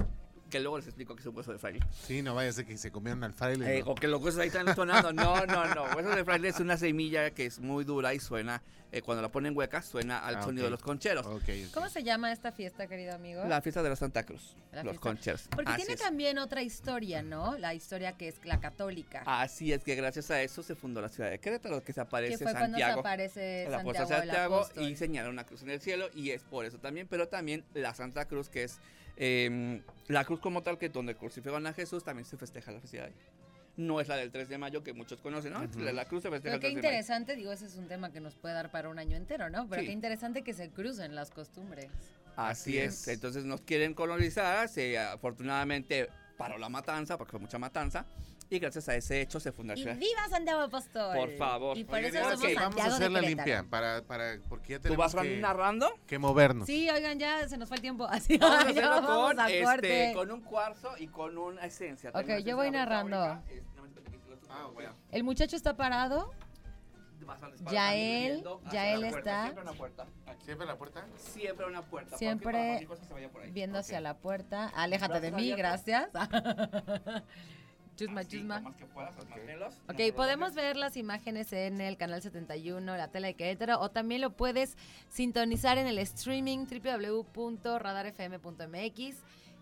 que luego les explico que es un hueso de fraile. Sí, no vaya a ser que se comieron al fraile. Eh, ¿no? o que los huesos ahí están sonando. No, no, no. Huesos de fraile es una semilla que es muy dura y suena, eh, cuando la ponen hueca, suena al Ah, sonido de los concheros. ¿Cómo se llama esta fiesta, querido amigo? La fiesta de la Santa Cruz, La los fiesta. concheros. Porque Así tiene es. también otra historia, ¿no? La historia que es la católica. Así es que gracias a eso se fundó la ciudad de Querétaro, que se aparece que fue cuando se Santiago. aparece la puerta Santiago, de Santiago y señala una cruz en el cielo y es por eso también, pero también la Santa Cruz que es eh, la cruz como tal que donde crucifican a Jesús también se festeja la festividad ahí. No es la del 3 de mayo que muchos conocen, ¿no? Ujú. La, la cruz se festeja Pero el qué 3 de mayo. interesante, digo, ese es un tema que nos puede dar para un año entero, ¿no? Pero Sí. qué interesante que se crucen las costumbres. Así Así es. es. Entonces nos quieren colonizar, se afortunadamente paró la matanza porque fue mucha matanza y gracias a ese hecho se funda la Y ciudad. viva Santiago Apóstol. Por favor. Y por Oigan, eso somos sí, Santiago vamos a hacer la limpia para, para, porque ya ¿Tú tenemos vas que, narrando? que movernos. Sí, oigan, ya se nos fue el tiempo. Así Vamos a ya hacerlo vamos con, a este, con un cuarzo y con una esencia. Ok, yo voy narrando. tú- Ah, voy a- El muchacho está parado. vas a disparar Ya él- ya él está- Siempre una puerta. ¿Siempre la puerta? Siempre una puerta. Siempre. Viendo hacia la puerta. Aléjate de mí, gracias. chusma, Así, chusma. lo más que puedas. Ok, No lo podemos ver las imágenes en el canal 71, la tele de Querétaro, o también lo puedes sintonizar en el streaming www.radarfm.mx.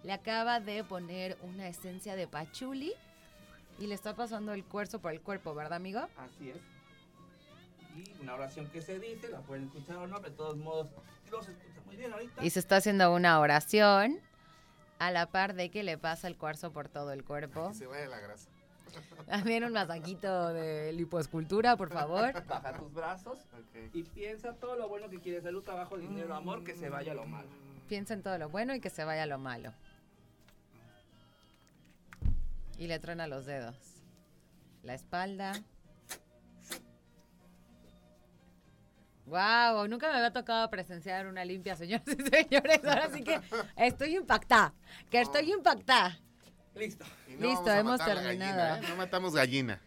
Le acaba de poner una esencia de pachuli y le está pasando el cuerzo por el cuerpo, ¿verdad, amigo? Así es. Y una oración que se dice, la pueden escuchar o no, pero de todos modos los escucha muy bien ahorita. Y se está haciendo una oración a la par de que le pasa el cuarzo por todo el cuerpo. Que se vaya la grasa. También un masajito de lipoescultura, por favor. Baja tus brazos y piensa todo lo bueno que quieres, salud, trabajo, dinero, amor, que se vaya lo malo. Piensa en todo lo bueno y que se vaya lo malo. Y le truena los dedos. La espalda. Wow, nunca me había tocado presenciar una limpia, señoras y señores. Ahora sí que estoy impactada. Que estoy impactada. Listo. Y Listo, hemos terminado. gallina, ¿eh? No matamos gallina.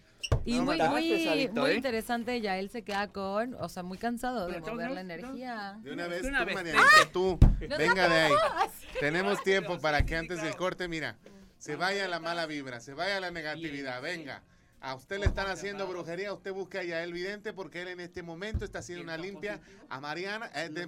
Y No, muy, muy, pesadito, muy ¿eh? interesante, ya él se queda con, o sea, muy cansado de mover la no, no. energía. De una De vez, una tú, vez. Marianita, ¡Ah! tú. Venga de ahí. Tenemos tiempo para que antes del corte, mira, se vaya la mala vibra, se vaya la negatividad, venga. A usted le están haciendo brujería, usted busca ya el vidente porque él en este momento está haciendo una limpia a Mariana. eh, de-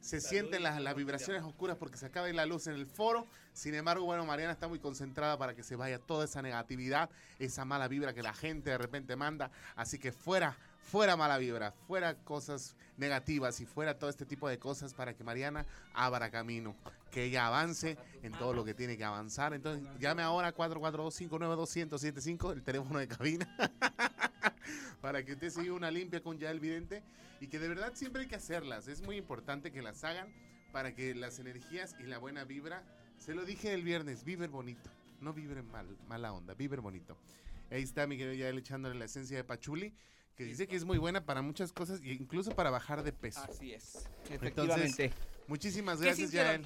se sienten las, las vibraciones oscuras porque se acaba de ir la luz en el foro. Sin embargo, bueno, Mariana está muy concentrada para que se vaya toda esa negatividad, esa mala vibra que la gente de repente manda. Así que fuera, fuera mala vibra, fuera cosas negativas y fuera todo este tipo de cosas para que Mariana abra camino, que ella avance en todo lo que tiene que avanzar. Entonces, llame ahora 442-592-1075, el teléfono de cabina, para que usted siga una limpia con ya el vidente y que de verdad siempre hay que hacerlas. Es muy importante que las hagan para que las energías y la buena vibra, se lo dije el viernes, vibren bonito, no vibren mal, mala onda, vibren bonito. Ahí está mi querido Yael echándole la esencia de pachuli, que dice que es muy buena para muchas cosas e incluso para bajar de peso. Así es. Entonces, Efectivamente. muchísimas ¿Qué gracias? Yael.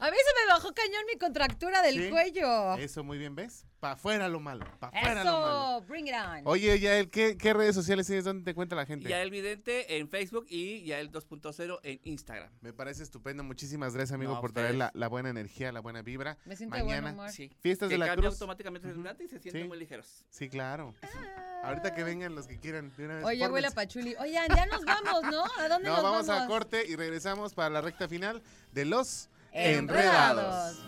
A mí se me bajó cañón mi contractura del Sí. cuello. Eso, muy bien, ¿ves? Pa' afuera lo malo, pa' afuera lo malo. Eso, bring it on. Oye, Yael, ¿qué, ¿qué redes sociales tienes donde te encuentra la gente? Yael Vidente en Facebook y Yael 2.0 en Instagram. Me parece estupendo. Muchísimas gracias, amigo, No, por traer la, buena energía, la buena vibra. Me siento Mañana. buen humor. Sí. Fiestas que de la cambia Cruz. automáticamente Ujú. celular y se sienten Sí. muy ligeros. Sí, claro. Ahorita que vengan los que quieran. de una vez, Oye, huele a pachuli. Oigan, ya nos vamos, ¿no? ¿A dónde No, nos vamos, vamos? a corte y regresamos para la recta final de los Enredados.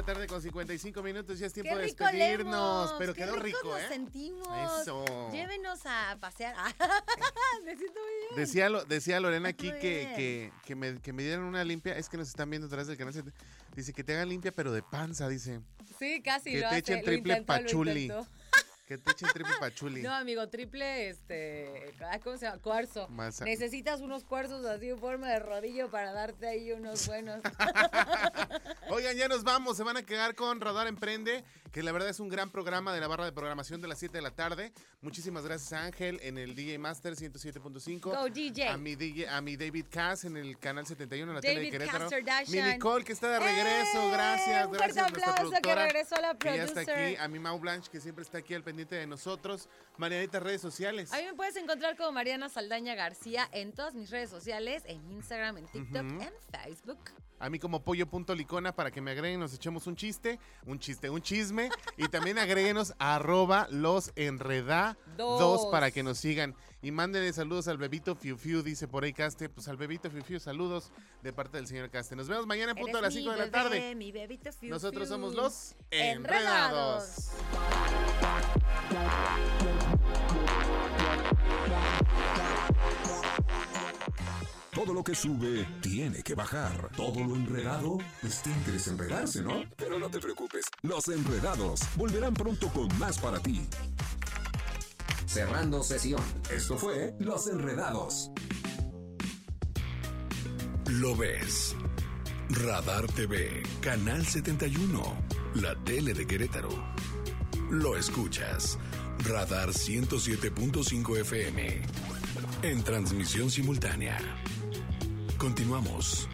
La tarde con 55 minutos, ya es tiempo de rico despedirnos. Pero qué quedó rico, nos ¿eh? sentimos. Eso. Llévenos a pasear. Me siento muy bien. Decía, Lo- decía Lorena aquí que, que, que me, que me dieran una limpia. Es que nos están viendo atrás del canal. Dice que te hagan limpia, pero de panza, dice. Sí, casi Que lo te hace. echen lo triple intentó, pachuli. Que te echen triple pachuli. No, amigo, triple, este, ah, ¿cómo se llama? Cuarzo. Más a- Necesitas unos cuarzos así en forma de rodillo para darte ahí unos buenos. Oigan, ya nos vamos. Se van a quedar con Radar Emprende, que la verdad es un gran programa de la barra de programación de las 7 de la tarde. Muchísimas gracias a Ángel en el DJ Master 107.5. Go, DJ. A mi, DJ, a mi David Cass en el canal 71 en la tele de Querétaro. Mi Nicole, que está de regreso. ¡Eh! Gracias, Un gracias fuerte a nuestra aplauso que productora. regresó la ya está producer. aquí. A mi Mau Blanche, que siempre está aquí al pendiente de nosotros. Marianita, redes sociales. A mí me puedes encontrar como Mariana Saldaña García en todas mis redes sociales, en Instagram, en TikTok, Ujú. en Facebook. A mí como pollo.licona para que me agreguen, nos echemos un chiste, un chiste, un chisme. y también agréguenos a arroba los enredados Dos. para que nos sigan. Y mándenle saludos al bebito Fiu Fiu, dice por ahí Caste. Pues al bebito Fiu Fiu, saludos de parte del señor Caste. Nos vemos mañana en punto a las mi 5 de la tarde. mi bebito fiu, Nosotros fiu. somos los Enredados. enredados. Todo lo que sube tiene que bajar. Todo lo enredado, pues tiene que desenredarse, ¿no? Pero no te preocupes. Los enredados volverán pronto con más para ti. Cerrando sesión. Esto fue Los Enredados. Lo ves. Radar TV, Canal 71, la tele de Querétaro. Lo escuchas. Radar 107.5 FM. En transmisión simultánea. Continuamos.